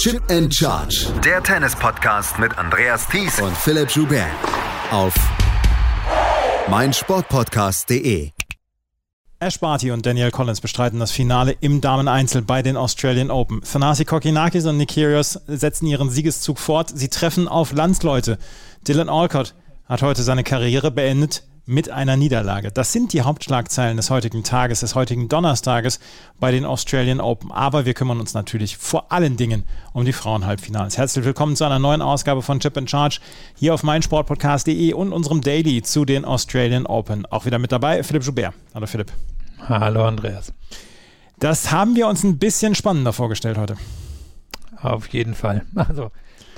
Chip and Charge. Der Tennis-Podcast mit Andreas Thies und Philipp Joubert. Auf meinsportpodcast.de. Ash Barty und Daniel Collins bestreiten das Finale im Dameneinzel bei den Australian Open. Thanasi Kokinakis und Nick Kyrgios setzen ihren Siegeszug fort. Sie treffen auf Landsleute. Dylan Alcott hat heute seine Karriere beendet mit einer Niederlage. Das sind die Hauptschlagzeilen des heutigen Tages, des heutigen Donnerstages bei den Australian Open. Aber wir kümmern uns natürlich vor allen Dingen um die Frauenhalbfinals. Herzlich willkommen zu einer neuen Ausgabe von Chip and Charge hier auf meinsportpodcast.de und unserem Daily zu den Australian Open. Auch wieder mit dabei Philipp Joubert. Hallo Philipp. Hallo Andreas. Das haben wir uns ein bisschen spannender vorgestellt heute. Auf jeden Fall. Also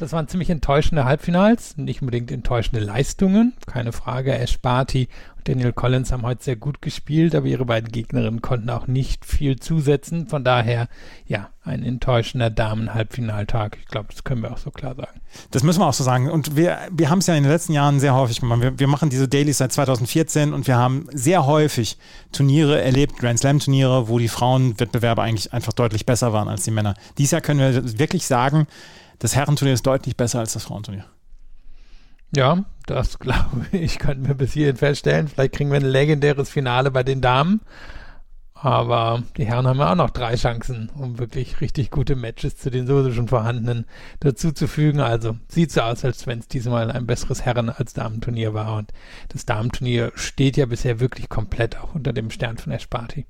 das waren ziemlich enttäuschende Halbfinals, nicht unbedingt enttäuschende Leistungen, keine Frage. Ash Barty und Daniel Collins haben heute sehr gut gespielt, aber ihre beiden Gegnerinnen konnten auch nicht viel zusetzen. Von daher, ja, ein enttäuschender Damen-Halbfinaltag. Ich glaube, das können wir auch so klar sagen. Das müssen wir auch so sagen. Und wir, wir haben es ja in den letzten Jahren sehr häufig gemacht. Wir, wir machen diese Dailies seit 2014 und wir haben sehr häufig Turniere erlebt, Grand Slam-Turniere, wo die Frauenwettbewerbe eigentlich einfach deutlich besser waren als die Männer. Dieses Jahr können wir wirklich sagen, das Herrenturnier ist deutlich besser als das Frauenturnier. Ja, das glaube ich, könnten wir bis hierhin feststellen. Vielleicht kriegen wir ein legendäres Finale bei den Damen. Aber die Herren haben ja auch noch drei Chancen, um wirklich richtig gute Matches zu den sowieso schon vorhandenen dazuzufügen. Also sieht so aus, als wenn es diesmal ein besseres Herren- als Damenturnier war. Und das Damenturnier steht ja bisher wirklich komplett auch unter dem Stern von Esparti.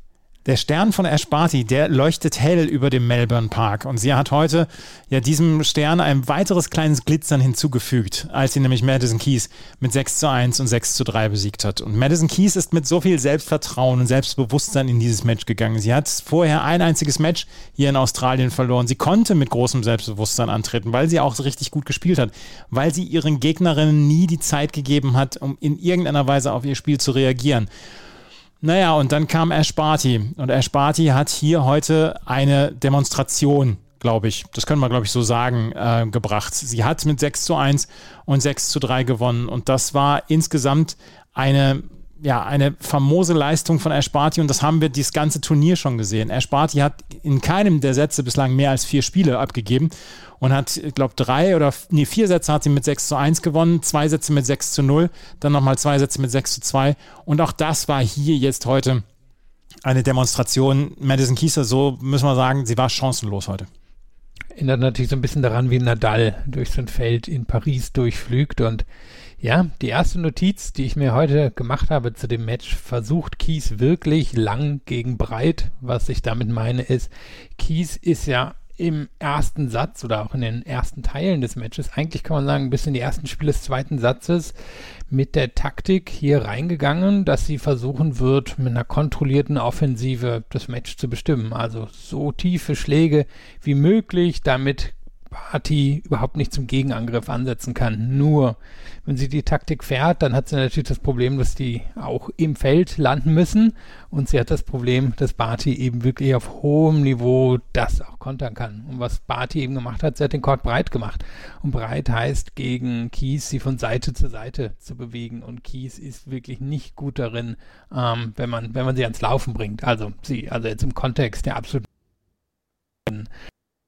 Der Stern von Ash Barty, der leuchtet hell über dem Melbourne Park. Und sie hat heute ja diesem Stern ein weiteres kleines Glitzern hinzugefügt, als sie nämlich Madison Keys mit 6 zu 1 und 6 zu 3 besiegt hat. Und Madison Keys ist mit so viel Selbstvertrauen und Selbstbewusstsein in dieses Match gegangen. Sie hat vorher ein einziges Match hier in Australien verloren. Sie konnte mit großem Selbstbewusstsein antreten, weil sie auch richtig gut gespielt hat, weil sie ihren Gegnerinnen nie die Zeit gegeben hat, um in irgendeiner Weise auf ihr Spiel zu reagieren. Naja, und dann kam Ash Barty. Und Ash Barty hat hier heute eine Demonstration, glaube ich, das können wir, glaube ich, so sagen, äh, gebracht. Sie hat mit 6 zu 1 und 6 zu 3 gewonnen. Und das war insgesamt eine ja, eine famose Leistung von Ash und das haben wir dieses ganze Turnier schon gesehen. Ash hat in keinem der Sätze bislang mehr als vier Spiele abgegeben und hat, ich glaube, drei oder nee, vier Sätze hat sie mit 6 zu 1 gewonnen, zwei Sätze mit 6 zu 0, dann nochmal zwei Sätze mit 6 zu 2 und auch das war hier jetzt heute eine Demonstration. Madison Kieser, so müssen wir sagen, sie war chancenlos heute. Erinnert natürlich so ein bisschen daran, wie Nadal durch so ein Feld in Paris durchflügt und ja, die erste Notiz, die ich mir heute gemacht habe zu dem Match, versucht Kies wirklich lang gegen breit. Was ich damit meine ist, Kies ist ja im ersten Satz oder auch in den ersten Teilen des Matches, eigentlich kann man sagen, bis in die ersten Spiele des zweiten Satzes, mit der Taktik hier reingegangen, dass sie versuchen wird, mit einer kontrollierten Offensive das Match zu bestimmen. Also so tiefe Schläge wie möglich, damit Party überhaupt nicht zum Gegenangriff ansetzen kann. Nur wenn sie die Taktik fährt, dann hat sie natürlich das Problem, dass die auch im Feld landen müssen. Und sie hat das Problem, dass Barty eben wirklich auf hohem Niveau das auch kontern kann. Und was Barty eben gemacht hat, sie hat den Court breit gemacht. Und breit heißt gegen Kies sie von Seite zu Seite zu bewegen. Und Kies ist wirklich nicht gut darin, ähm, wenn man, wenn man sie ans Laufen bringt. Also sie, also jetzt im Kontext der absoluten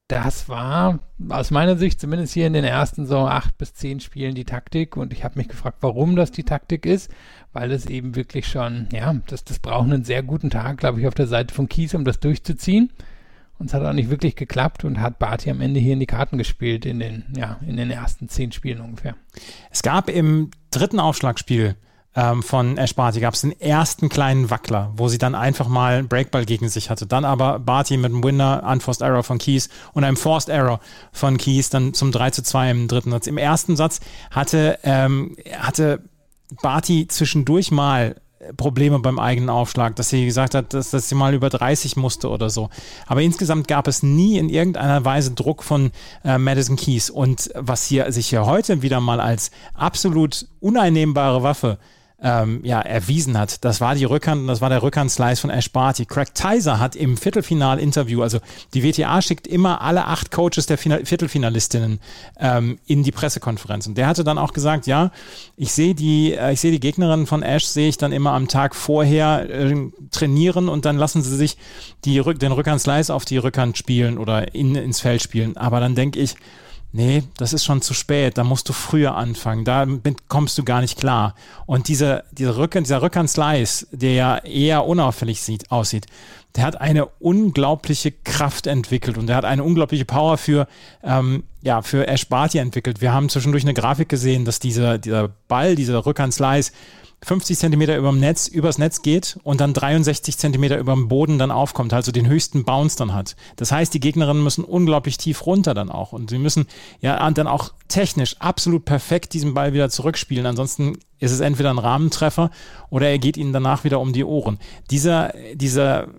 das war aus meiner Sicht zumindest hier in den ersten so acht bis zehn Spielen die Taktik und ich habe mich gefragt, warum das die Taktik ist, weil es eben wirklich schon, ja, das, das braucht einen sehr guten Tag, glaube ich, auf der Seite von Kies, um das durchzuziehen. Und es hat auch nicht wirklich geklappt und hat Barty am Ende hier in die Karten gespielt in den, ja, in den ersten zehn Spielen ungefähr. Es gab im dritten Aufschlagspiel ähm, von Ash Barty gab es den ersten kleinen Wackler, wo sie dann einfach mal einen Breakball gegen sich hatte. Dann aber Barty mit einem Winner, Unforced Error von Keys und einem Forced Error von Keys dann zum 3 zu 2 im dritten Satz. Im ersten Satz hatte, ähm, hatte Barty zwischendurch mal Probleme beim eigenen Aufschlag, dass sie gesagt hat, dass, dass sie mal über 30 musste oder so. Aber insgesamt gab es nie in irgendeiner Weise Druck von äh, Madison Keys. Und was hier sich hier heute wieder mal als absolut uneinnehmbare Waffe ähm, ja, erwiesen hat. Das war die Rückhand das war der Rückhand-Slice von Ash Barty. Craig Tyser hat im Viertelfinal-Interview, also die WTA schickt immer alle acht Coaches der Final Viertelfinalistinnen ähm, in die Pressekonferenz. Und der hatte dann auch gesagt, ja, ich sehe die, äh, ich sehe die Gegnerin von Ash, sehe ich dann immer am Tag vorher äh, trainieren und dann lassen sie sich die, den Rückhand-Slice auf die Rückhand spielen oder in, ins Feld spielen. Aber dann denke ich, nee, das ist schon zu spät, da musst du früher anfangen, da kommst du gar nicht klar. Und dieser, dieser, Rückhand, dieser Rückhand-Slice, der ja eher unauffällig sieht, aussieht, der hat eine unglaubliche Kraft entwickelt und der hat eine unglaubliche Power für, ähm, ja, für Ash Barty entwickelt. Wir haben zwischendurch eine Grafik gesehen, dass dieser, dieser Ball, dieser Rückhand-Slice 50 Zentimeter über dem Netz, übers Netz geht und dann 63 Zentimeter über dem Boden dann aufkommt, also den höchsten Bounce dann hat. Das heißt, die Gegnerinnen müssen unglaublich tief runter dann auch und sie müssen ja dann auch technisch absolut perfekt diesen Ball wieder zurückspielen. Ansonsten ist es entweder ein Rahmentreffer oder er geht ihnen danach wieder um die Ohren. Dieser, dieser,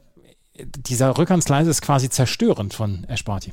dieser Rückhandsleise ist quasi zerstörend von Esparti.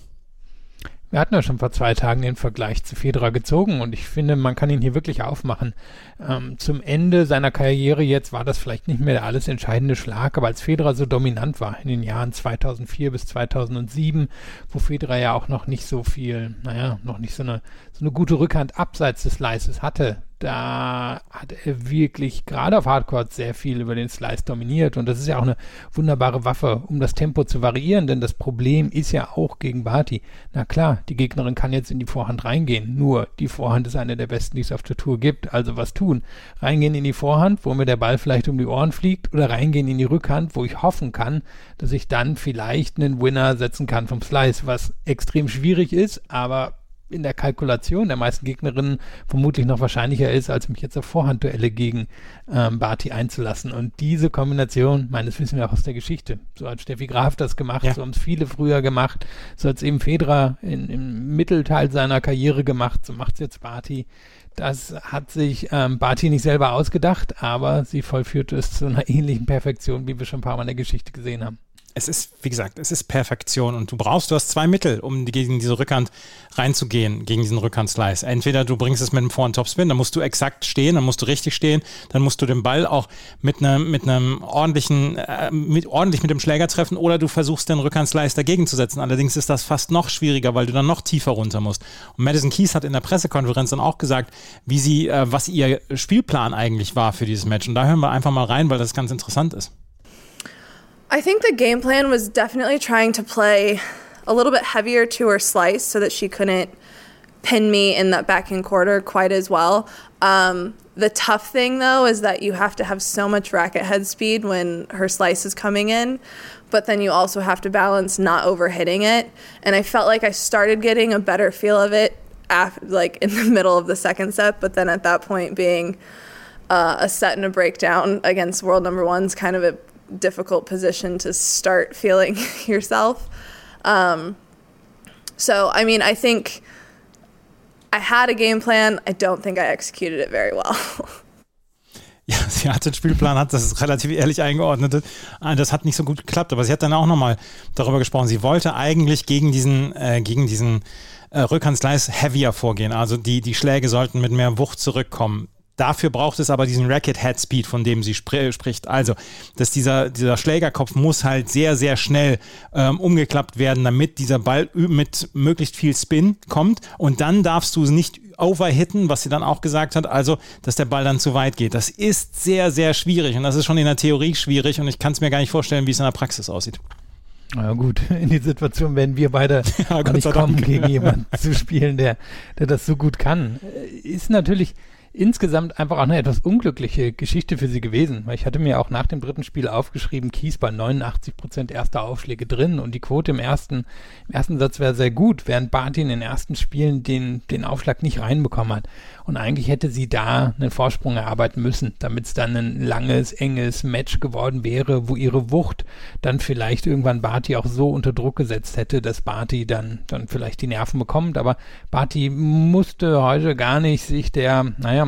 Wir hatten ja schon vor zwei Tagen den Vergleich zu Federer gezogen und ich finde, man kann ihn hier wirklich aufmachen. Ähm, zum Ende seiner Karriere jetzt war das vielleicht nicht mehr der alles entscheidende Schlag, aber als Federer so dominant war in den Jahren 2004 bis 2007, wo Federer ja auch noch nicht so viel, naja, noch nicht so eine, so eine gute Rückhand abseits des Leises hatte, da hat er wirklich gerade auf Hardcore sehr viel über den Slice dominiert und das ist ja auch eine wunderbare Waffe, um das Tempo zu variieren, denn das Problem ist ja auch gegen Barty. Na klar, die Gegnerin kann jetzt in die Vorhand reingehen, nur die Vorhand ist eine der besten, die es auf der Tour gibt, also was tun? Reingehen in die Vorhand, wo mir der Ball vielleicht um die Ohren fliegt oder reingehen in die Rückhand, wo ich hoffen kann, dass ich dann vielleicht einen Winner setzen kann vom Slice, was extrem schwierig ist, aber in der Kalkulation der meisten Gegnerinnen vermutlich noch wahrscheinlicher ist, als mich jetzt auf Vorhandduelle gegen ähm, Barty einzulassen. Und diese Kombination, meines wissen wir auch aus der Geschichte. So hat Steffi Graf das gemacht, ja. so haben es viele früher gemacht, so hat es eben Federer in, im Mittelteil seiner Karriere gemacht, so macht es jetzt Barty. Das hat sich ähm, Barty nicht selber ausgedacht, aber sie vollführte es zu einer ähnlichen Perfektion, wie wir schon ein paar Mal in der Geschichte gesehen haben es ist, wie gesagt, es ist Perfektion und du brauchst, du hast zwei Mittel, um gegen diese Rückhand reinzugehen, gegen diesen Rückhand-Slice. Entweder du bringst es mit einem Vor- und Topspin, dann musst du exakt stehen, dann musst du richtig stehen, dann musst du den Ball auch mit einem, mit einem ordentlichen, äh, mit, ordentlich mit dem Schläger treffen oder du versuchst den Rückhand-Slice dagegen zu setzen. Allerdings ist das fast noch schwieriger, weil du dann noch tiefer runter musst. Und Madison Keys hat in der Pressekonferenz dann auch gesagt, wie sie, äh, was ihr Spielplan eigentlich war für dieses Match. Und da hören wir einfach mal rein, weil das ganz interessant ist. I think the game plan was definitely trying to play a little bit heavier to her slice so that she couldn't pin me in that backhand quarter quite as well. Um, the tough thing though is that you have to have so much racket head speed when her slice is coming in, but then you also have to balance not overhitting it. And I felt like I started getting a better feel of it after, like in the middle of the second set, but then at that point being uh, a set and a breakdown against world number one's kind of a difficult position to start feeling yourself. Um, so, I mean, I think I had a game plan. I don't think I executed it very well. Ja, sie hat den Spielplan, hat das relativ ehrlich eingeordnet. Ah, das hat nicht so gut geklappt, aber sie hat dann auch nochmal darüber gesprochen. Sie wollte eigentlich gegen diesen, äh, gegen diesen äh, Rückhandslice heavier vorgehen. Also die, die Schläge sollten mit mehr Wucht zurückkommen. Dafür braucht es aber diesen Racket Head Speed, von dem sie spr spricht. Also, dass dieser, dieser Schlägerkopf muss halt sehr, sehr schnell ähm, umgeklappt werden, damit dieser Ball mit möglichst viel Spin kommt. Und dann darfst du es nicht overhitten, was sie dann auch gesagt hat, also, dass der Ball dann zu weit geht. Das ist sehr, sehr schwierig und das ist schon in der Theorie schwierig und ich kann es mir gar nicht vorstellen, wie es in der Praxis aussieht. Na gut, in die Situation werden wir beide ja, nicht kommen, gegen jemanden zu spielen, der, der das so gut kann. Ist natürlich insgesamt einfach auch eine etwas unglückliche Geschichte für sie gewesen, weil ich hatte mir auch nach dem dritten Spiel aufgeschrieben, Kies bei 89 Prozent erster Aufschläge drin und die Quote im ersten, im ersten Satz wäre sehr gut, während Barty in den ersten Spielen den, den Aufschlag nicht reinbekommen hat. Und eigentlich hätte sie da einen Vorsprung erarbeiten müssen, damit es dann ein langes, enges Match geworden wäre, wo ihre Wucht dann vielleicht irgendwann Barty auch so unter Druck gesetzt hätte, dass Barty dann, dann vielleicht die Nerven bekommt. Aber Barty musste heute gar nicht sich der, naja,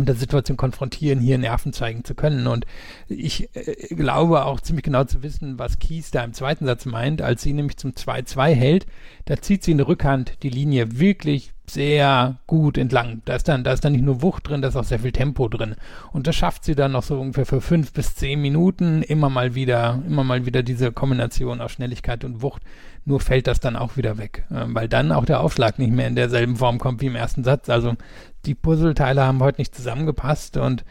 mit der Situation konfrontieren, hier Nerven zeigen zu können. Und ich äh, glaube auch ziemlich genau zu wissen, was Kies da im zweiten Satz meint, als sie nämlich zum 2-2 hält. Da zieht sie in der Rückhand die Linie wirklich sehr gut entlang. Da ist dann, da ist dann nicht nur Wucht drin, da ist auch sehr viel Tempo drin. Und das schafft sie dann noch so ungefähr für fünf bis zehn Minuten immer mal wieder, immer mal wieder diese Kombination aus Schnelligkeit und Wucht. Nur fällt das dann auch wieder weg, äh, weil dann auch der Aufschlag nicht mehr in derselben Form kommt wie im ersten Satz. Also die Puzzleteile haben heute nicht zusammengepasst und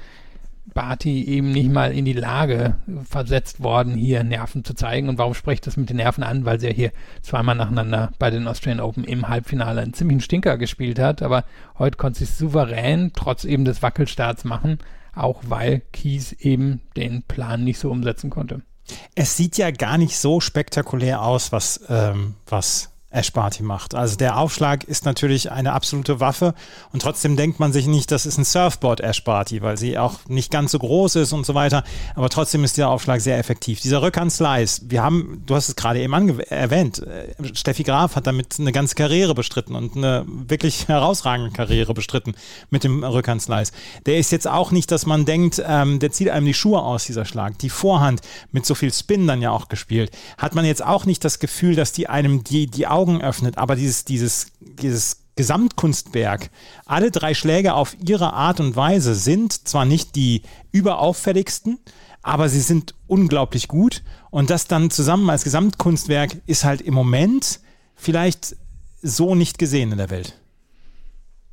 Barty eben nicht mal in die Lage versetzt worden, hier Nerven zu zeigen. Und warum spricht das mit den Nerven an? Weil sie ja hier zweimal nacheinander bei den Australian Open im Halbfinale einen ziemlichen Stinker gespielt hat. Aber heute konnte sie es souverän, trotz eben des Wackelstarts machen, auch weil Kies eben den Plan nicht so umsetzen konnte. Es sieht ja gar nicht so spektakulär aus, was, ähm, was Ash Barty macht. Also der Aufschlag ist natürlich eine absolute Waffe und trotzdem denkt man sich nicht, das ist ein Surfboard Ash Barty, weil sie auch nicht ganz so groß ist und so weiter. Aber trotzdem ist dieser Aufschlag sehr effektiv. Dieser Rückhand-Slice, wir haben, du hast es gerade eben erwähnt, äh, Steffi Graf hat damit eine ganze Karriere bestritten und eine wirklich herausragende Karriere bestritten mit dem Rückhand-Slice. Der ist jetzt auch nicht, dass man denkt, ähm, der zieht einem die Schuhe aus, dieser Schlag. Die Vorhand mit so viel Spin dann ja auch gespielt. Hat man jetzt auch nicht das Gefühl, dass die einem die, die Augen öffnet, aber dieses, dieses, dieses Gesamtkunstwerk, alle drei Schläge auf ihre Art und Weise sind zwar nicht die überauffälligsten, aber sie sind unglaublich gut und das dann zusammen als Gesamtkunstwerk ist halt im Moment vielleicht so nicht gesehen in der Welt.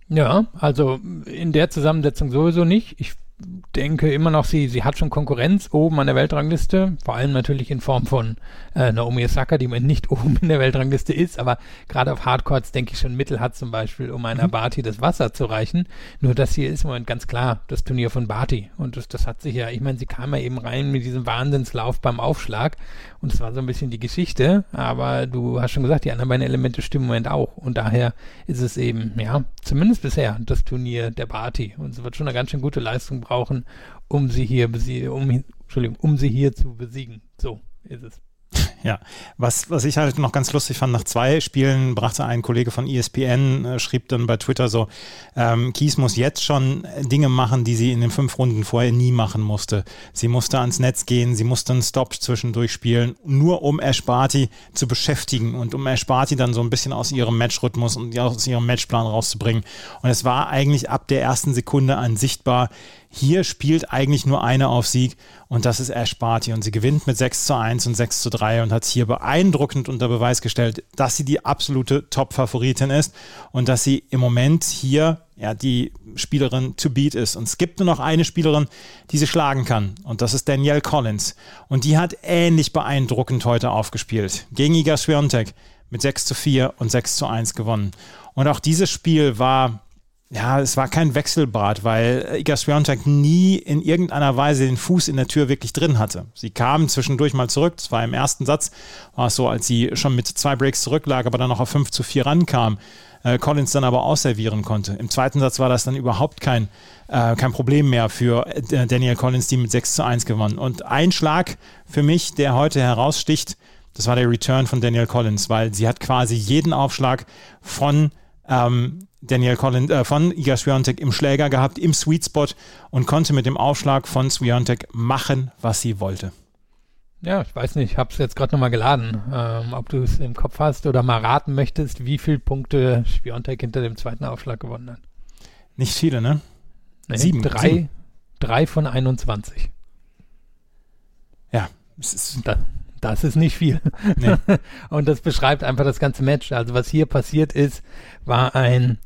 Ja, also in der Zusammensetzung sowieso nicht. Ich denke immer noch, sie, sie hat schon Konkurrenz oben an der Weltrangliste, vor allem natürlich in Form von äh, Naomi Osaka, die man nicht oben in der Weltrangliste ist, aber gerade auf Hardcourts denke ich schon Mittel hat zum Beispiel, um einer mhm. Barty das Wasser zu reichen. Nur das hier ist im Moment ganz klar das Turnier von Barty. Und das, das hat sich ja, ich meine, sie kam ja eben rein mit diesem Wahnsinnslauf beim Aufschlag. Und das war so ein bisschen die Geschichte, aber du hast schon gesagt, die anderen beiden Elemente stimmen im Moment auch. Und daher ist es eben, ja, zumindest bisher das Turnier der Barty. Und es wird schon eine ganz schön gute Leistung brauchen, um sie hier um, Entschuldigung, um sie hier zu besiegen. So ist es. Ja, was, was ich halt noch ganz lustig fand, nach zwei Spielen brachte ein Kollege von ESPN, äh, schrieb dann bei Twitter so, ähm, Kies muss jetzt schon Dinge machen, die sie in den fünf Runden vorher nie machen musste. Sie musste ans Netz gehen, sie musste einen Stop zwischendurch spielen, nur um Ash zu beschäftigen und um Ash dann so ein bisschen aus ihrem Matchrhythmus und aus ihrem Matchplan rauszubringen. Und es war eigentlich ab der ersten Sekunde an sichtbar, hier spielt eigentlich nur eine auf Sieg und das ist Ash Barty und sie gewinnt mit 6 zu 1 und 6 zu 3 und hat hier beeindruckend unter Beweis gestellt, dass sie die absolute Top-Favoritin ist und dass sie im Moment hier ja, die Spielerin to beat ist. Und es gibt nur noch eine Spielerin, die sie schlagen kann und das ist Danielle Collins und die hat ähnlich beeindruckend heute aufgespielt gegen Iga Swiatek mit 6 zu 4 und 6 zu 1 gewonnen. Und auch dieses Spiel war ja, es war kein Wechselbad, weil Iga Swiatek nie in irgendeiner Weise den Fuß in der Tür wirklich drin hatte. Sie kam zwischendurch mal zurück, das war im ersten Satz, war es so, als sie schon mit zwei Breaks zurücklag, aber dann noch auf 5 zu 4 rankam, äh, Collins dann aber ausservieren konnte. Im zweiten Satz war das dann überhaupt kein, äh, kein Problem mehr für äh, Daniel Collins, die mit 6 zu 1 gewann. Und ein Schlag für mich, der heute heraussticht, das war der Return von Daniel Collins, weil sie hat quasi jeden Aufschlag von ähm, Daniel Collins, äh, von Iga Swiatek im Schläger gehabt, im Sweet Spot und konnte mit dem Aufschlag von Swiatek machen, was sie wollte. Ja, ich weiß nicht, ich habe es jetzt gerade nochmal geladen. Ähm, ob du es im Kopf hast oder mal raten möchtest, wie viele Punkte Swiatek hinter dem zweiten Aufschlag gewonnen hat. Nicht viele, ne? Nee, sieben. Drei, sieben. drei von 21. Ja, es ist da, das ist nicht viel. Nee. Und das beschreibt einfach das ganze Match. Also was hier passiert ist, war ein,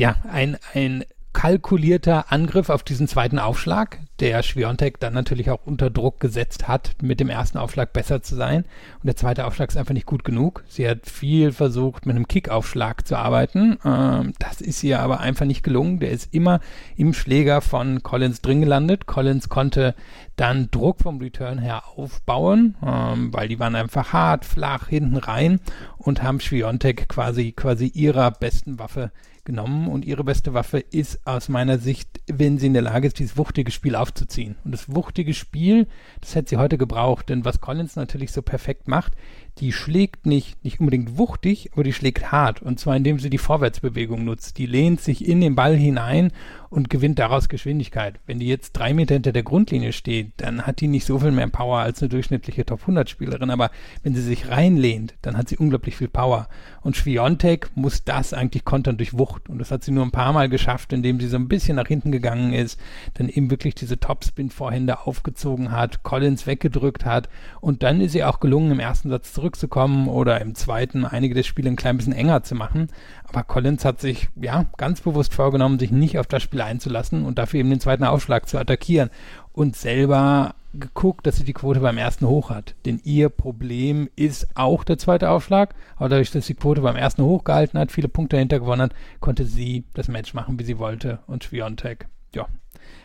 ja, ein, ein kalkulierter Angriff auf diesen zweiten Aufschlag, der Schwiontek dann natürlich auch unter Druck gesetzt hat, mit dem ersten Aufschlag besser zu sein. Und der zweite Aufschlag ist einfach nicht gut genug. Sie hat viel versucht, mit einem Kickaufschlag zu arbeiten. Ähm, das ist ihr aber einfach nicht gelungen. Der ist immer im Schläger von Collins drin gelandet. Collins konnte dann Druck vom Return her aufbauen, ähm, weil die waren einfach hart, flach hinten rein und haben Schwiontek quasi, quasi ihrer besten Waffe genommen und ihre beste Waffe ist aus meiner Sicht, wenn sie in der Lage ist, dieses wuchtige Spiel aufzuziehen. Und das wuchtige Spiel, das hätte sie heute gebraucht, denn was Collins natürlich so perfekt macht, die schlägt nicht, nicht unbedingt wuchtig, aber die schlägt hart. Und zwar indem sie die Vorwärtsbewegung nutzt. Die lehnt sich in den Ball hinein und gewinnt daraus Geschwindigkeit. Wenn die jetzt drei Meter hinter der Grundlinie steht, dann hat die nicht so viel mehr Power als eine durchschnittliche Top 100 Spielerin. Aber wenn sie sich reinlehnt, dann hat sie unglaublich viel Power. Und Schwiontek muss das eigentlich kontern durch Wucht. Und das hat sie nur ein paar Mal geschafft, indem sie so ein bisschen nach hinten gegangen ist, dann eben wirklich diese Topspin-Vorhände aufgezogen hat, Collins weggedrückt hat. Und dann ist sie auch gelungen, im ersten Satz zurückzukommen oder im zweiten einige der Spiele ein klein bisschen enger zu machen. Aber Collins hat sich ja ganz bewusst vorgenommen, sich nicht auf das Spiel einzulassen und dafür eben den zweiten Aufschlag zu attackieren und selber geguckt, dass sie die Quote beim ersten hoch hat. Denn ihr Problem ist auch der zweite Aufschlag. Aber dadurch, dass sie die Quote beim ersten hoch gehalten hat, viele Punkte dahinter gewonnen hat, konnte sie das Match machen, wie sie wollte. Und Schwiontek, ja,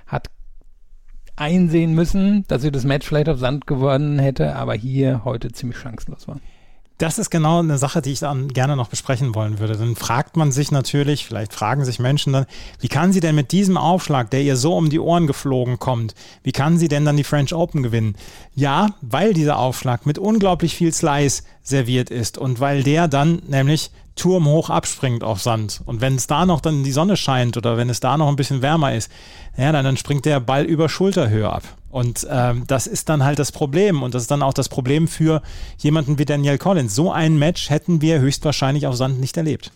hat einsehen müssen, dass sie das Match vielleicht auf Sand gewonnen hätte, aber hier heute ziemlich chancenlos war. Das ist genau eine Sache, die ich dann gerne noch besprechen wollen würde. Dann fragt man sich natürlich, vielleicht fragen sich Menschen dann, wie kann sie denn mit diesem Aufschlag, der ihr so um die Ohren geflogen kommt, wie kann sie denn dann die French Open gewinnen? Ja, weil dieser Aufschlag mit unglaublich viel Slice serviert ist und weil der dann nämlich turmhoch abspringt auf Sand. Und wenn es da noch dann die Sonne scheint oder wenn es da noch ein bisschen wärmer ist, ja, dann, dann springt der Ball über Schulterhöhe ab. Und ähm, das ist dann halt das Problem. Und das ist dann auch das Problem für jemanden wie Daniel Collins. So ein Match hätten wir höchstwahrscheinlich auf Sand nicht erlebt.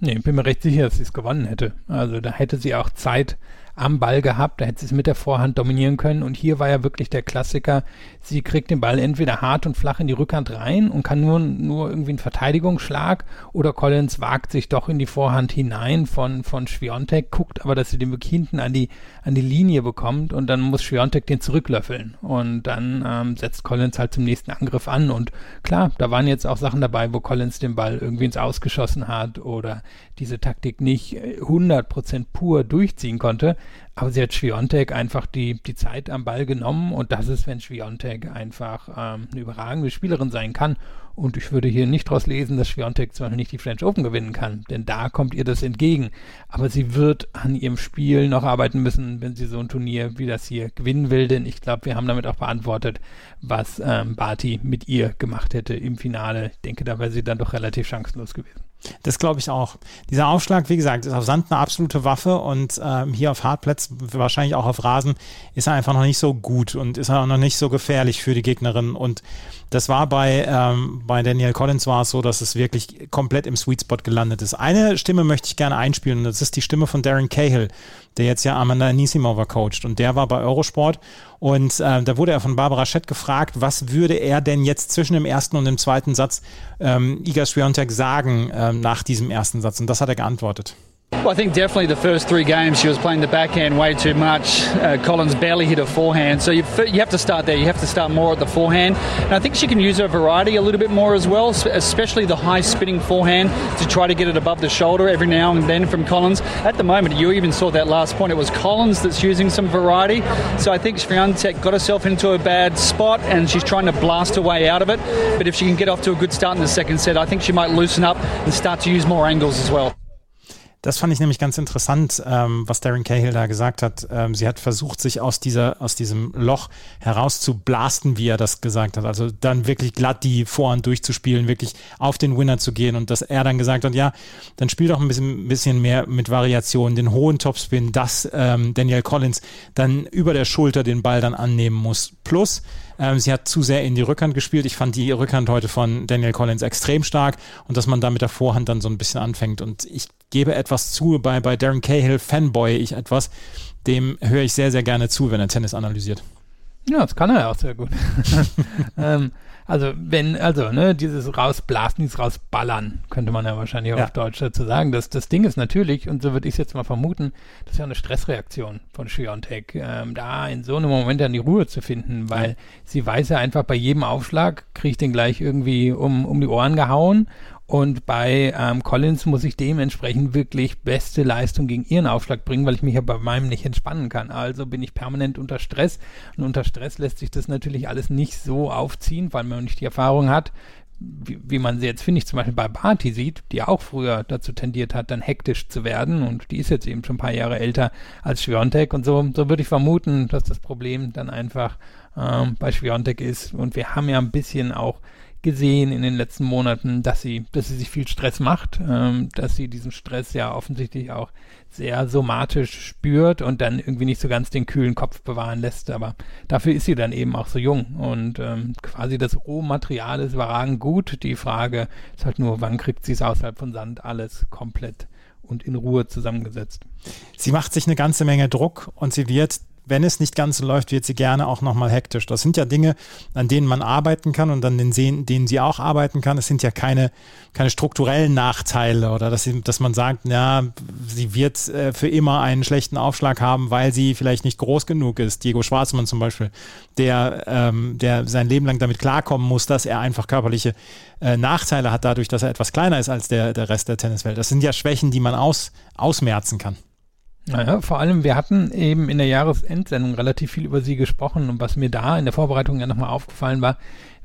Nee, bin mir recht sicher, dass sie es gewonnen hätte. Also da hätte sie auch Zeit am Ball gehabt, da hätte sie es mit der Vorhand dominieren können. Und hier war ja wirklich der Klassiker, sie kriegt den Ball entweder hart und flach in die Rückhand rein und kann nur, nur irgendwie einen Verteidigungsschlag oder Collins wagt sich doch in die Vorhand hinein von, von Schwiontek, guckt aber, dass sie den wirklich hinten an die, an die Linie bekommt und dann muss Schwiontek den zurücklöffeln. Und dann ähm, setzt Collins halt zum nächsten Angriff an. Und klar, da waren jetzt auch Sachen dabei, wo Collins den Ball irgendwie ins Ausgeschossen hat oder diese Taktik nicht 100% äh, pur durchziehen konnte. Aber sie hat Schwiontek einfach die, die Zeit am Ball genommen und das ist, wenn Schwiontek einfach ähm, eine überragende Spielerin sein kann. Und ich würde hier nicht daraus lesen, dass Schwiontek zwar nicht die French Open gewinnen kann, denn da kommt ihr das entgegen. Aber sie wird an ihrem Spiel noch arbeiten müssen, wenn sie so ein Turnier wie das hier gewinnen will, denn ich glaube, wir haben damit auch beantwortet, was ähm, Barty mit ihr gemacht hätte im Finale. Ich denke, da wäre sie dann doch relativ chancenlos gewesen. Das glaube ich auch. Dieser Aufschlag, wie gesagt, ist auf Sand eine absolute Waffe und ähm, hier auf Hartplatz, wahrscheinlich auch auf Rasen, ist er einfach noch nicht so gut und ist er auch noch nicht so gefährlich für die Gegnerin. Und das war bei, ähm, bei Daniel Collins war es so, dass es wirklich komplett im Sweet Spot gelandet ist. Eine Stimme möchte ich gerne einspielen und das ist die Stimme von Darren Cahill, der jetzt ja Amanda Anisimova coacht und der war bei Eurosport und äh, da wurde er von Barbara Schett gefragt, was würde er denn jetzt zwischen dem ersten und dem zweiten Satz ähm, Iga Swiatek sagen äh, nach diesem ersten Satz und das hat er geantwortet. Well, I think definitely the first three games she was playing the backhand way too much. Uh, Collins barely hit a forehand, so you, you have to start there. You have to start more at the forehand. And I think she can use her variety a little bit more as well, especially the high spinning forehand to try to get it above the shoulder every now and then from Collins. At the moment, you even saw that last point. It was Collins that's using some variety. So I think Sviantek got herself into a bad spot and she's trying to blast her way out of it. But if she can get off to a good start in the second set, I think she might loosen up and start to use more angles as well. Das fand ich nämlich ganz interessant, ähm, was Darren Cahill da gesagt hat. Ähm, sie hat versucht, sich aus dieser, aus diesem Loch herauszublasten, wie er das gesagt hat. Also dann wirklich glatt die Vorhand durchzuspielen, wirklich auf den Winner zu gehen und dass er dann gesagt hat, ja, dann spiel doch ein bisschen, bisschen mehr mit Variationen, den hohen Topspin, dass ähm, Daniel Collins dann über der Schulter den Ball dann annehmen muss. Plus, ähm, sie hat zu sehr in die Rückhand gespielt. Ich fand die Rückhand heute von Daniel Collins extrem stark und dass man da mit der Vorhand dann so ein bisschen anfängt. Und ich gebe etwas zu, bei, bei Darren Cahill fanboy ich etwas. Dem höre ich sehr, sehr gerne zu, wenn er Tennis analysiert. Ja, das kann er ja auch sehr gut. ähm, also wenn, also, ne, dieses Rausblasen, dieses Rausballern, könnte man ja wahrscheinlich auch ja. auf Deutsch dazu sagen. Das, das Ding ist natürlich, und so würde ich es jetzt mal vermuten, das ist ja eine Stressreaktion von Schiontek, ähm, da in so einem Moment dann die Ruhe zu finden, weil ja. sie weiß ja einfach, bei jedem Aufschlag kriege ich den gleich irgendwie um, um die Ohren gehauen und bei ähm, Collins muss ich dementsprechend wirklich beste Leistung gegen ihren Aufschlag bringen, weil ich mich ja bei meinem nicht entspannen kann. Also bin ich permanent unter Stress. Und unter Stress lässt sich das natürlich alles nicht so aufziehen, weil man nicht die Erfahrung hat, wie, wie man sie jetzt, finde ich, zum Beispiel bei Barty sieht, die auch früher dazu tendiert hat, dann hektisch zu werden. Und die ist jetzt eben schon ein paar Jahre älter als Schwiontek. Und so, so würde ich vermuten, dass das Problem dann einfach ähm, bei Schwiontek ist. Und wir haben ja ein bisschen auch gesehen in den letzten Monaten, dass sie, dass sie sich viel Stress macht, ähm, dass sie diesen Stress ja offensichtlich auch sehr somatisch spürt und dann irgendwie nicht so ganz den kühlen Kopf bewahren lässt. Aber dafür ist sie dann eben auch so jung und ähm, quasi das Rohmaterial ist überragend gut. Die Frage ist halt nur, wann kriegt sie es außerhalb von Sand alles komplett und in Ruhe zusammengesetzt. Sie macht sich eine ganze Menge Druck und sie wird wenn es nicht ganz so läuft, wird sie gerne auch nochmal hektisch. Das sind ja Dinge, an denen man arbeiten kann und an denen, denen sie auch arbeiten kann. Es sind ja keine, keine strukturellen Nachteile oder dass, sie, dass man sagt, ja, sie wird äh, für immer einen schlechten Aufschlag haben, weil sie vielleicht nicht groß genug ist. Diego Schwarzmann zum Beispiel, der, ähm, der sein Leben lang damit klarkommen muss, dass er einfach körperliche äh, Nachteile hat, dadurch, dass er etwas kleiner ist als der, der Rest der Tenniswelt. Das sind ja Schwächen, die man aus, ausmerzen kann. Naja, vor allem, wir hatten eben in der Jahresendsendung relativ viel über sie gesprochen und was mir da in der Vorbereitung ja nochmal aufgefallen war,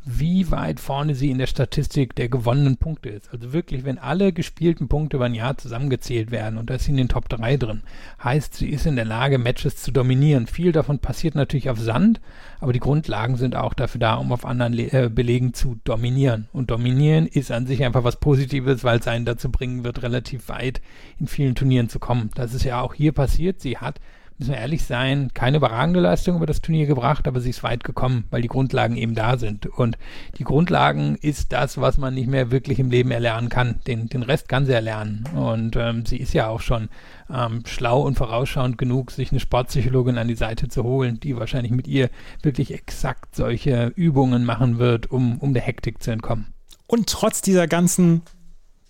wie weit vorne sie in der Statistik der gewonnenen Punkte ist. Also wirklich, wenn alle gespielten Punkte über ein Jahr zusammengezählt werden und da ist sie in den Top 3 drin, heißt, sie ist in der Lage, Matches zu dominieren. Viel davon passiert natürlich auf Sand, aber die Grundlagen sind auch dafür da, um auf anderen Le äh, Belegen zu dominieren. Und dominieren ist an sich einfach was Positives, weil es einen dazu bringen wird, relativ weit in vielen Turnieren zu kommen. Das ist ja auch hier passiert. Sie hat müssen wir ehrlich sein, keine überragende Leistung über das Turnier gebracht, aber sie ist weit gekommen, weil die Grundlagen eben da sind. Und die Grundlagen ist das, was man nicht mehr wirklich im Leben erlernen kann. Den, den Rest kann sie erlernen. Und ähm, sie ist ja auch schon ähm, schlau und vorausschauend genug, sich eine Sportpsychologin an die Seite zu holen, die wahrscheinlich mit ihr wirklich exakt solche Übungen machen wird, um, um der Hektik zu entkommen. Und trotz dieser ganzen,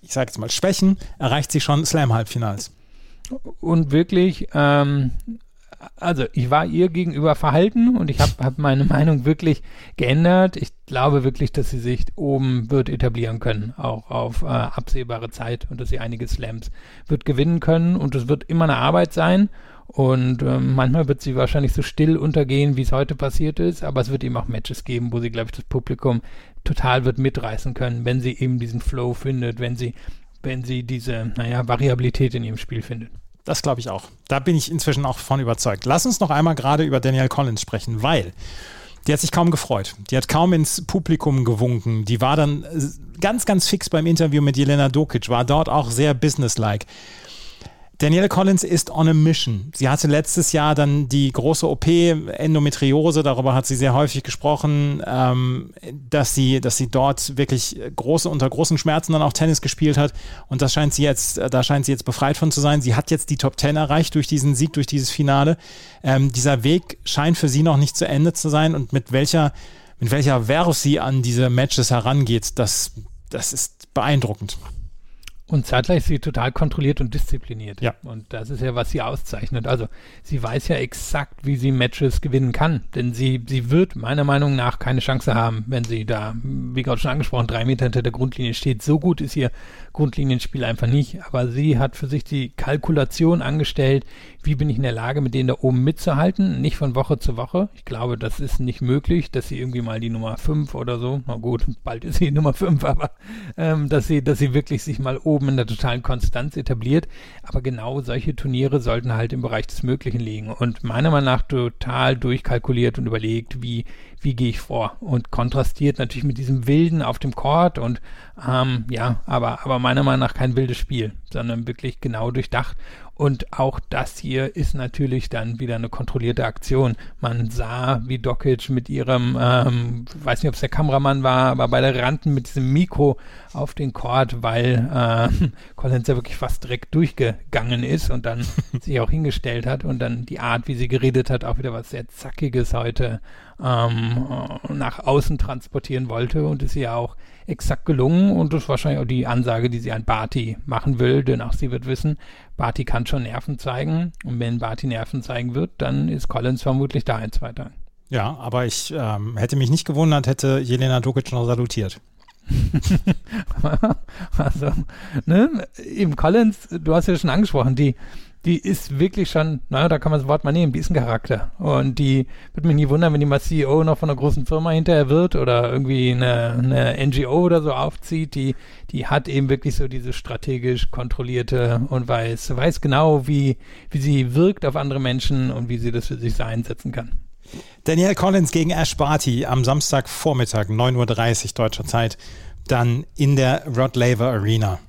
ich sage jetzt mal Schwächen, erreicht sie schon Slam-Halbfinals und wirklich, ähm, also ich war ihr gegenüber verhalten und ich habe hab meine Meinung wirklich geändert. Ich glaube wirklich, dass sie sich oben wird etablieren können, auch auf äh, absehbare Zeit und dass sie einige Slams wird gewinnen können und es wird immer eine Arbeit sein. Und ähm, manchmal wird sie wahrscheinlich so still untergehen, wie es heute passiert ist, aber es wird eben auch Matches geben, wo sie, glaube ich, das Publikum total wird mitreißen können, wenn sie eben diesen Flow findet, wenn sie wenn sie diese, naja, Variabilität in ihrem Spiel findet. Das glaube ich auch. Da bin ich inzwischen auch von überzeugt. Lass uns noch einmal gerade über Danielle Collins sprechen, weil die hat sich kaum gefreut. Die hat kaum ins Publikum gewunken. Die war dann ganz, ganz fix beim Interview mit Jelena Dokic, war dort auch sehr businesslike. Danielle Collins ist on a mission. Sie hatte letztes Jahr dann die große OP Endometriose, darüber hat sie sehr häufig gesprochen, ähm, dass sie, dass sie dort wirklich große, unter großen Schmerzen dann auch Tennis gespielt hat. Und das scheint sie jetzt, da scheint sie jetzt befreit von zu sein. Sie hat jetzt die Top Ten erreicht durch diesen Sieg, durch dieses Finale. Ähm, dieser Weg scheint für sie noch nicht zu Ende zu sein und mit welcher, mit welcher Verve sie an diese Matches herangeht, das, das ist beeindruckend. Und zeitgleich ist sie total kontrolliert und diszipliniert. Ja. Und das ist ja, was sie auszeichnet. Also sie weiß ja exakt, wie sie Matches gewinnen kann. Denn sie, sie wird meiner Meinung nach keine Chance haben, wenn sie da, wie gerade schon angesprochen, drei Meter hinter der Grundlinie steht. So gut ist ihr Grundlinienspiel einfach nicht. Aber sie hat für sich die Kalkulation angestellt, wie bin ich in der Lage, mit denen da oben mitzuhalten, nicht von Woche zu Woche. Ich glaube, das ist nicht möglich, dass sie irgendwie mal die Nummer 5 oder so, na gut, bald ist sie Nummer 5, aber ähm, dass sie, dass sie wirklich sich mal oben in der totalen Konstanz etabliert. Aber genau solche Turniere sollten halt im Bereich des Möglichen liegen und meiner Meinung nach total durchkalkuliert und überlegt, wie, wie gehe ich vor und kontrastiert natürlich mit diesem Wilden auf dem Court und ähm, ja, aber, aber meiner Meinung nach kein wildes Spiel, sondern wirklich genau durchdacht und auch das hier ist natürlich dann wieder eine kontrollierte Aktion. Man sah, wie Dokic mit ihrem, ähm, weiß nicht, ob es der Kameramann war, aber bei der rannten mit diesem Mikro auf den Court, weil äh, Collins ja wirklich fast direkt durchgegangen ist und dann sich auch hingestellt hat und dann die Art, wie sie geredet hat, auch wieder was sehr Zackiges heute ähm, nach außen transportieren wollte und ist ja auch exakt gelungen und das ist wahrscheinlich auch die Ansage, die sie an Barty machen will, denn auch sie wird wissen, Barty kann schon Nerven zeigen und wenn Barty Nerven zeigen wird, dann ist Collins vermutlich da in zwei Tagen. Ja, aber ich ähm, hätte mich nicht gewundert, hätte Jelena Dukic noch salutiert. also, ne, eben Collins, du hast ja schon angesprochen, die die ist wirklich schon, naja, da kann man das Wort mal nehmen, die ist ein Charakter. Und die würde mich nie wundern, wenn die mal CEO noch von einer großen Firma hinterher wird oder irgendwie eine, eine NGO oder so aufzieht. Die, die hat eben wirklich so diese strategisch kontrollierte und weiß, weiß genau, wie, wie sie wirkt auf andere Menschen und wie sie das für sich einsetzen kann. Danielle Collins gegen Ash Barty am Samstagvormittag, 9.30 Uhr deutscher Zeit, dann in der Rod Laver Arena.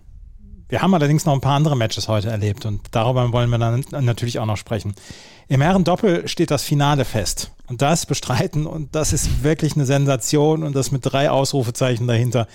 Wir haben allerdings noch ein paar andere Matches heute erlebt und darüber wollen wir dann natürlich auch noch sprechen. Im Herren-Doppel steht das Finale fest und das bestreiten und das ist wirklich eine Sensation und das mit drei Ausrufezeichen dahinter.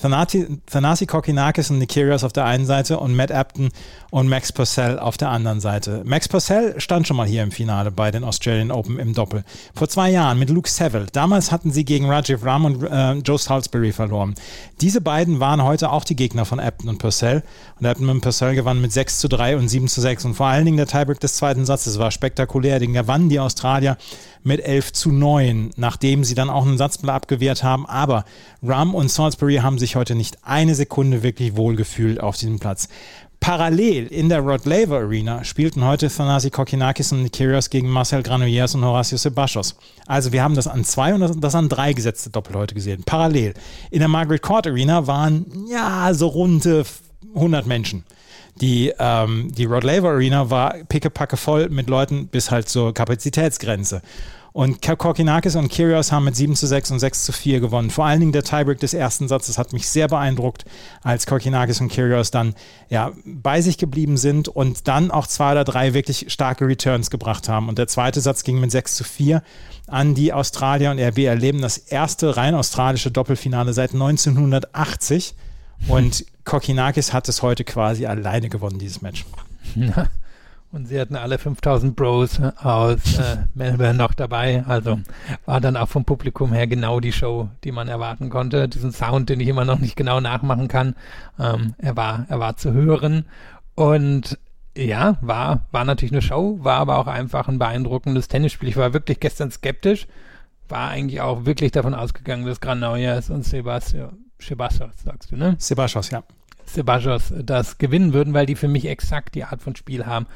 Thanasi, Kokinakis und Nikirios auf der einen Seite und Matt Apton und Max Purcell auf der anderen Seite. Max Purcell stand schon mal hier im Finale bei den Australian Open im Doppel. Vor zwei Jahren mit Luke Seville. Damals hatten sie gegen Rajiv Ram und äh, Joe Salisbury verloren. Diese beiden waren heute auch die Gegner von Apton und Purcell. Und Apton und Purcell gewannen mit 6 zu 3 und 7 zu 6. Und vor allen Dingen der Tiebreak des zweiten Satzes war spektakulär. Den gewannen die Australier mit 11 zu 9, nachdem sie dann auch einen Satzball abgewehrt haben. Aber Ram und Salisbury haben sich heute nicht eine Sekunde wirklich wohlgefühlt auf diesem Platz. Parallel in der Rod Laver Arena spielten heute Thanasi Kokinakis und Nikirios gegen Marcel Granollers und Horacio Sebastos. Also wir haben das an zwei und das an drei gesetzte Doppel heute gesehen. Parallel. In der Margaret Court Arena waren ja so runde 100 Menschen. Die, ähm, die Rod Laver Arena war pickepacke voll mit Leuten bis halt zur Kapazitätsgrenze. Und Kokinakis und Kyrgios haben mit 7 zu 6 und 6 zu 4 gewonnen. Vor allen Dingen der Tiebreak des ersten Satzes hat mich sehr beeindruckt, als Kokinakis und Kyrgios dann ja, bei sich geblieben sind und dann auch zwei oder drei wirklich starke Returns gebracht haben. Und der zweite Satz ging mit 6 zu 4 an die Australier und RB erleben das erste rein australische Doppelfinale seit 1980. Und Kokinakis hat es heute quasi alleine gewonnen, dieses Match. Ja. Und sie hatten alle 5000 Bros aus äh, Melbourne noch dabei. Also war dann auch vom Publikum her genau die Show, die man erwarten konnte. Diesen Sound, den ich immer noch nicht genau nachmachen kann. Ähm, er war, er war zu hören. Und ja, war, war natürlich eine Show, war aber auch einfach ein beeindruckendes Tennisspiel. Ich war wirklich gestern skeptisch, war eigentlich auch wirklich davon ausgegangen, dass Granollers und Sebastian, Sebastian, sagst du, ne? Sebastian, ja. Sebajos das gewinnen würden, weil die für mich exakt die Art von Spiel haben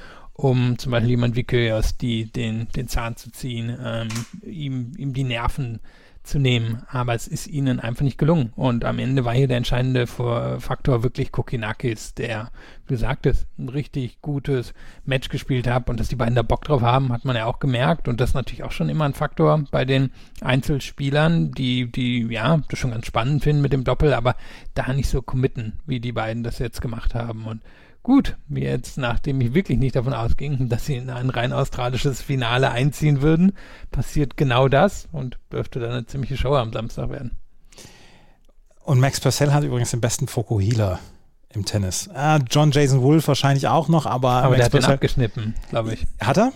um zum Beispiel jemand wie Köyers die, den, den Zahn zu ziehen, ähm, ihm, ihm die Nerven zu nehmen. Aber es ist ihnen einfach nicht gelungen. Und am Ende war hier der entscheidende Faktor wirklich Kokinakis, der, wie du sagtest, ein richtig gutes Match gespielt hat. Und dass die beiden da Bock drauf haben, hat man ja auch gemerkt. Und das ist natürlich auch schon immer ein Faktor bei den Einzelspielern, die, die, ja, das schon ganz spannend finden mit dem Doppel, aber da nicht so committen, wie die beiden das jetzt gemacht haben. Und Gut, jetzt, nachdem ich wirklich nicht davon ausging, dass sie in ein rein australisches Finale einziehen würden, passiert genau das und dürfte dann eine ziemliche Show am Samstag werden. Und Max Purcell hat übrigens den besten Fokuhila im Tennis. Ah, John Jason Wolf wahrscheinlich auch noch, aber, aber Max der hat Purcell, den abgeschnitten, glaube ich. Hat er?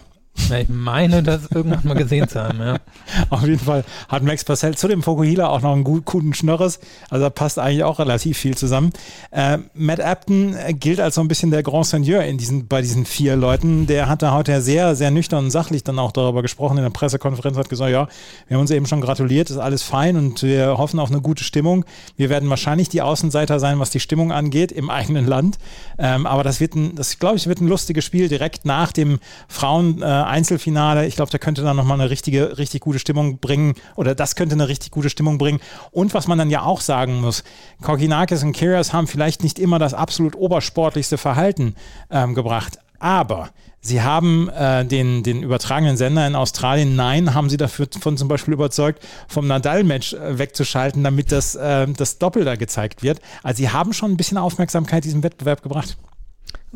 Ja, ich meine, das irgendwann mal gesehen zu haben, ja. Auf jeden Fall hat Max Purcell zu dem Fokuhila auch noch einen gut, guten Schnörres. Also da passt eigentlich auch relativ viel zusammen. Äh, Matt Apton gilt als so ein bisschen der Grand Seigneur in diesen, bei diesen vier Leuten. Der hat da heute sehr, sehr nüchtern und sachlich dann auch darüber gesprochen. In der Pressekonferenz hat gesagt, ja, wir haben uns eben schon gratuliert, ist alles fein und wir hoffen auf eine gute Stimmung. Wir werden wahrscheinlich die Außenseiter sein, was die Stimmung angeht im eigenen Land. Ähm, aber das wird ein, das glaube ich, wird ein lustiges Spiel direkt nach dem Frauen äh, Einzelfinale. Ich glaube, der könnte dann nochmal eine richtige, richtig gute Stimmung bringen oder das könnte eine richtig gute Stimmung bringen. Und was man dann ja auch sagen muss, Kokinakis und Kyrgios haben vielleicht nicht immer das absolut obersportlichste Verhalten ähm, gebracht, aber Sie haben äh, den, den übertragenen Sender in Australien, nein, haben sie dafür von zum Beispiel überzeugt, vom Nadal-Match äh, wegzuschalten, damit das, äh, das Doppel da gezeigt wird. Also sie haben schon ein bisschen Aufmerksamkeit diesem Wettbewerb gebracht.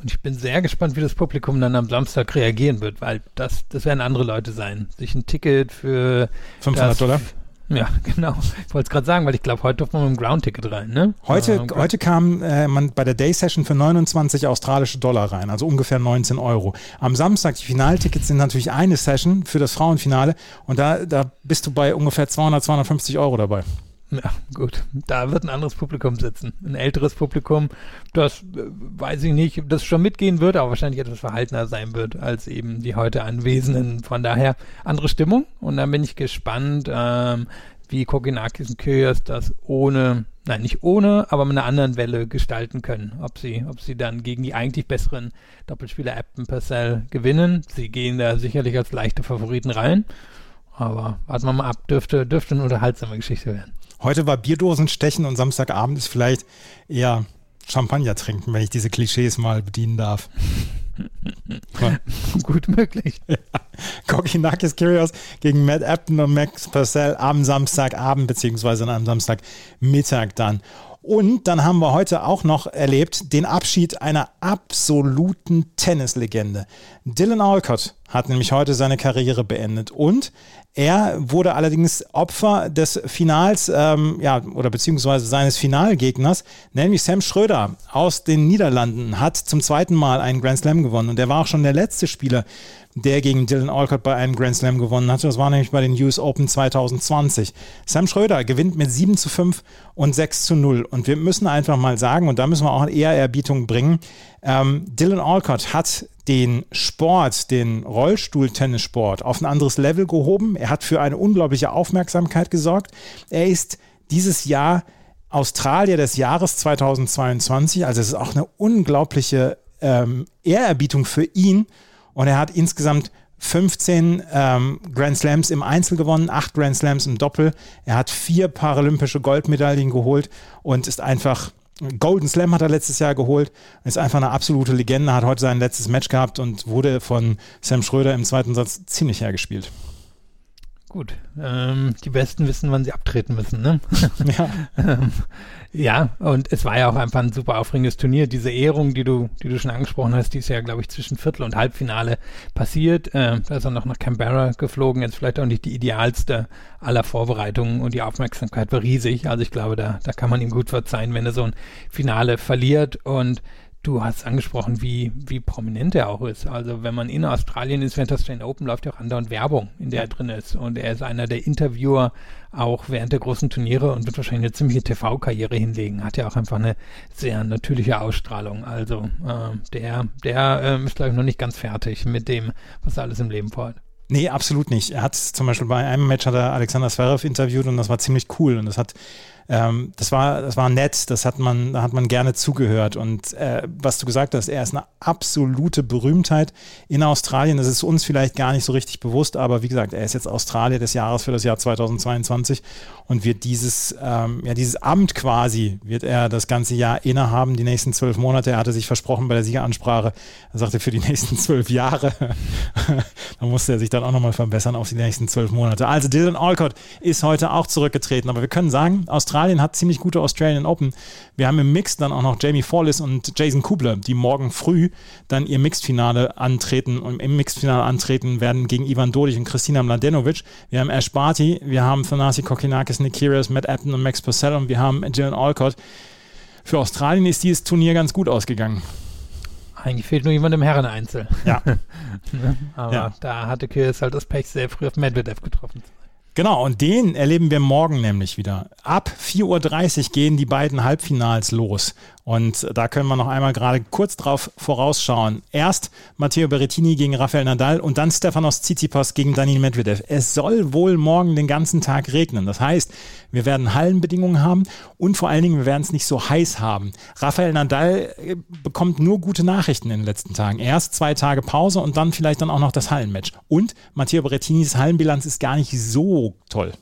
Und ich bin sehr gespannt, wie das Publikum dann am Samstag reagieren wird, weil das, das werden andere Leute sein. Sich ein Ticket für 500 das, Dollar. Ja, genau. Ich wollte es gerade sagen, weil ich glaube, heute durfte man mit dem Ground-Ticket rein, ne? Heute, äh, heute kam äh, man bei der Day-Session für 29 australische Dollar rein, also ungefähr 19 Euro. Am Samstag, die Finaltickets sind natürlich eine Session für das Frauenfinale und da, da bist du bei ungefähr 200, 250 Euro dabei. Ja, gut. Da wird ein anderes Publikum sitzen. Ein älteres Publikum, das äh, weiß ich nicht, das schon mitgehen wird, aber wahrscheinlich etwas verhaltener sein wird als eben die heute Anwesenden. Von daher andere Stimmung. Und dann bin ich gespannt, ähm, wie Koginakis und Kyrgios das ohne, nein, nicht ohne, aber mit einer anderen Welle gestalten können. Ob sie, ob sie dann gegen die eigentlich besseren Doppelspieler Apton Purcell gewinnen. Sie gehen da sicherlich als leichte Favoriten rein. Aber warten wir mal ab, dürfte, dürfte eine unterhaltsame Geschichte werden. Heute war Bierdosen stechen und Samstagabend ist vielleicht eher Champagner trinken, wenn ich diese Klischees mal bedienen darf. Gut möglich. Kokinakis Kyrgios gegen Matt Apton und Max Purcell am Samstagabend beziehungsweise am Samstagmittag dann. Und dann haben wir heute auch noch erlebt den Abschied einer absoluten Tennislegende. Dylan Alcott hat nämlich heute seine Karriere beendet und er wurde allerdings Opfer des Finals, ähm, ja, oder beziehungsweise seines Finalgegners, nämlich Sam Schröder aus den Niederlanden, hat zum zweiten Mal einen Grand Slam gewonnen und er war auch schon der letzte Spieler, der gegen Dylan Alcott bei einem Grand Slam gewonnen hatte. Das war nämlich bei den US Open 2020. Sam Schröder gewinnt mit 7 zu 5 und 6 zu 0. Und wir müssen einfach mal sagen, und da müssen wir auch eine Ehrerbietung bringen, ähm, Dylan Alcott hat den Sport, den Rollstuhltennissport auf ein anderes Level gehoben. Er hat für eine unglaubliche Aufmerksamkeit gesorgt. Er ist dieses Jahr Australier des Jahres 2022. Also es ist auch eine unglaubliche ähm, Ehrerbietung für ihn und er hat insgesamt 15 ähm, Grand Slams im Einzel gewonnen, 8 Grand Slams im Doppel. Er hat vier paralympische Goldmedaillen geholt und ist einfach Golden Slam hat er letztes Jahr geholt, ist einfach eine absolute Legende, hat heute sein letztes Match gehabt und wurde von Sam Schröder im zweiten Satz ziemlich hergespielt. Gut, ähm, die Besten wissen, wann sie abtreten müssen, ne? Ja. ähm, ja, und es war ja auch einfach ein super aufregendes Turnier. Diese Ehrung, die du, die du schon angesprochen hast, die ist ja, glaube ich, zwischen Viertel- und Halbfinale passiert. Ähm, da ist er noch nach Canberra geflogen. Jetzt vielleicht auch nicht die idealste aller Vorbereitungen und die Aufmerksamkeit war riesig. Also ich glaube, da, da kann man ihm gut verzeihen, wenn er so ein Finale verliert. Und Du hast angesprochen, wie, wie prominent er auch ist. Also wenn man in Australien ist, während der Australian Open läuft ja auch andauernd Werbung, in der er drin ist. Und er ist einer der Interviewer auch während der großen Turniere und wird wahrscheinlich eine ziemliche TV-Karriere hinlegen. Hat ja auch einfach eine sehr natürliche Ausstrahlung. Also äh, der, der äh, ist, glaube ich, noch nicht ganz fertig mit dem, was er alles im Leben vorhat. Nee, absolut nicht. Er hat zum Beispiel bei einem Match hat er Alexander Zverev interviewt und das war ziemlich cool und das hat ähm, das war, das war nett, das hat man, da hat man gerne zugehört. Und äh, was du gesagt hast, er ist eine absolute Berühmtheit in Australien. Das ist uns vielleicht gar nicht so richtig bewusst, aber wie gesagt, er ist jetzt Australier des Jahres für das Jahr 2022 und wird dieses, ähm, ja, dieses Amt quasi, wird er das ganze Jahr innehaben, die nächsten zwölf Monate. Er hatte sich versprochen bei der Siegeransprache, er sagte für die nächsten zwölf Jahre. da musste er sich dann auch nochmal verbessern auf die nächsten zwölf Monate. Also Dylan Alcott ist heute auch zurückgetreten, aber wir können sagen, Australien hat ziemlich gute Australian Open. Wir haben im Mix dann auch noch Jamie Forlis und Jason Kubler, die morgen früh dann ihr Mixed-Finale antreten und im Mixed-Finale antreten werden gegen Ivan Dodig und Christina Mladenovic. Wir haben Ash Barty, wir haben Thanasi Kokinakis, Nick Kyrgios, Matt Apton und Max Purcell und wir haben Dylan Alcott. Für Australien ist dieses Turnier ganz gut ausgegangen. Eigentlich fehlt nur jemand im Herren-Einzel. Ja. Ne? Aber Ja. da hatte Kyrgios halt das Pech, sehr früh auf Medvedev getroffen. Genau, und den erleben wir morgen nämlich wieder. Ab 4.30 Uhr gehen die beiden Halbfinals los. Und da können wir noch einmal gerade kurz drauf vorausschauen. Erst Matteo Berrettini gegen Rafael Nadal und dann Stefanos Tsitsipas gegen Daniil Medvedev. Es soll wohl morgen den ganzen Tag regnen. Das heißt, wir werden Hallenbedingungen haben und vor allen Dingen, wir werden es nicht so heiß haben. Rafael Nadal äh, bekommt nur gute Nachrichten in den letzten Tagen. Erst zwei Tage Pause und dann vielleicht dann auch noch das Hallenmatch. Und Matteo Berrettinis Hallenbilanz ist gar nicht so toll.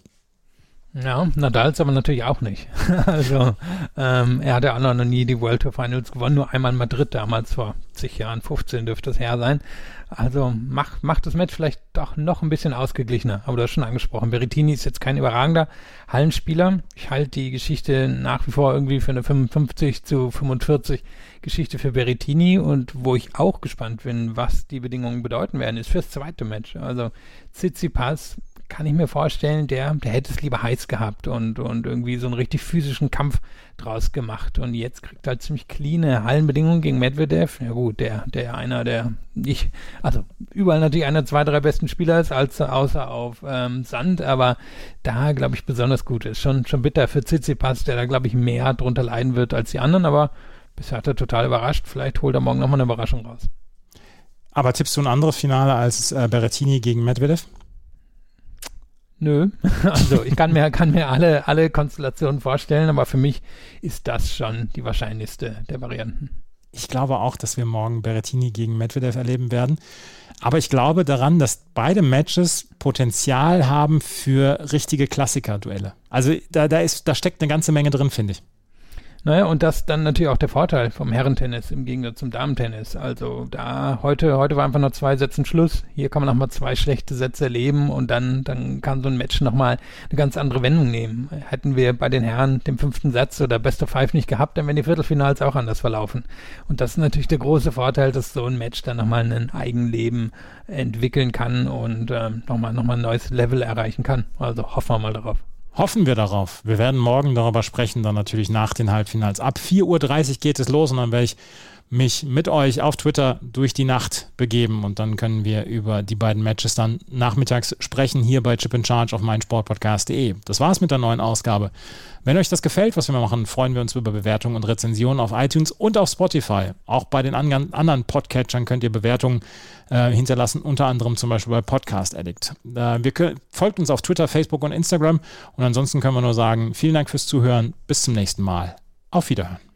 Ja, Nadals aber natürlich auch nicht. also ähm, er hat ja auch noch nie die World Tour Finals gewonnen, nur einmal in Madrid damals vor zig Jahren, 15 dürfte es her sein. Also macht macht das Match vielleicht doch noch ein bisschen ausgeglichener. Aber du hast schon angesprochen, Berrettini ist jetzt kein überragender Hallenspieler. Ich halte die Geschichte nach wie vor irgendwie für eine 55 zu 45 Geschichte für Berrettini und wo ich auch gespannt bin, was die Bedingungen bedeuten werden, ist fürs zweite Match. Also Tsitsipas kann ich mir vorstellen, der, der hätte es lieber heiß gehabt und, und irgendwie so einen richtig physischen Kampf draus gemacht. Und jetzt kriegt er halt ziemlich cleane Hallenbedingungen gegen Medvedev. Ja gut, der, der einer, der nicht, also überall natürlich einer, zwei, drei besten Spieler ist, als außer auf ähm, Sand, aber da, glaube ich, besonders gut ist. Schon, schon bitter für Tsitsipas, der da, glaube ich, mehr drunter leiden wird als die anderen, aber bisher hat er total überrascht. Vielleicht holt er morgen nochmal eine Überraschung raus. Aber tippst du ein anderes Finale als äh, Berrettini gegen Medvedev? Nö, also ich kann mir, kann mir alle, alle Konstellationen vorstellen, aber für mich ist das schon die wahrscheinlichste der Varianten. Ich glaube auch, dass wir morgen Berrettini gegen Medvedev erleben werden. Aber ich glaube daran, dass beide Matches Potenzial haben für richtige Klassiker-Duelle. Also da, da, ist, da steckt eine ganze Menge drin, finde ich. Naja, und das dann natürlich auch der Vorteil vom Herrentennis im Gegensatz zum Damentennis. Also da heute, heute war einfach nur zwei Sätze Schluss. Hier kann man nochmal zwei schlechte Sätze erleben und dann, dann kann so ein Match nochmal eine ganz andere Wendung nehmen. Hätten wir bei den Herren den fünften Satz oder Best of Five nicht gehabt, dann wären die Viertelfinals auch anders verlaufen. Und das ist natürlich der große Vorteil, dass so ein Match dann nochmal ein Eigenleben entwickeln kann und ähm, nochmal, nochmal ein neues Level erreichen kann. Also hoffen wir mal darauf. Hoffen wir darauf. Wir werden morgen darüber sprechen, dann natürlich nach den Halbfinals. Ab 4.30 Uhr geht es los und dann werde ich mich mit euch auf Twitter durch die Nacht begeben und dann können wir über die beiden Matches dann nachmittags sprechen hier bei Chip in Charge auf meinsportpodcast.de. Das war's mit der neuen Ausgabe. Wenn euch das gefällt, was wir machen, freuen wir uns über Bewertungen und Rezensionen auf iTunes und auf Spotify. Auch bei den anderen Podcatchern könnt ihr Bewertungen äh, hinterlassen, unter anderem zum Beispiel bei Podcast Addict. Äh, wir folgt uns auf Twitter, Facebook und Instagram und ansonsten können wir nur sagen, vielen Dank fürs Zuhören. Bis zum nächsten Mal. Auf Wiederhören.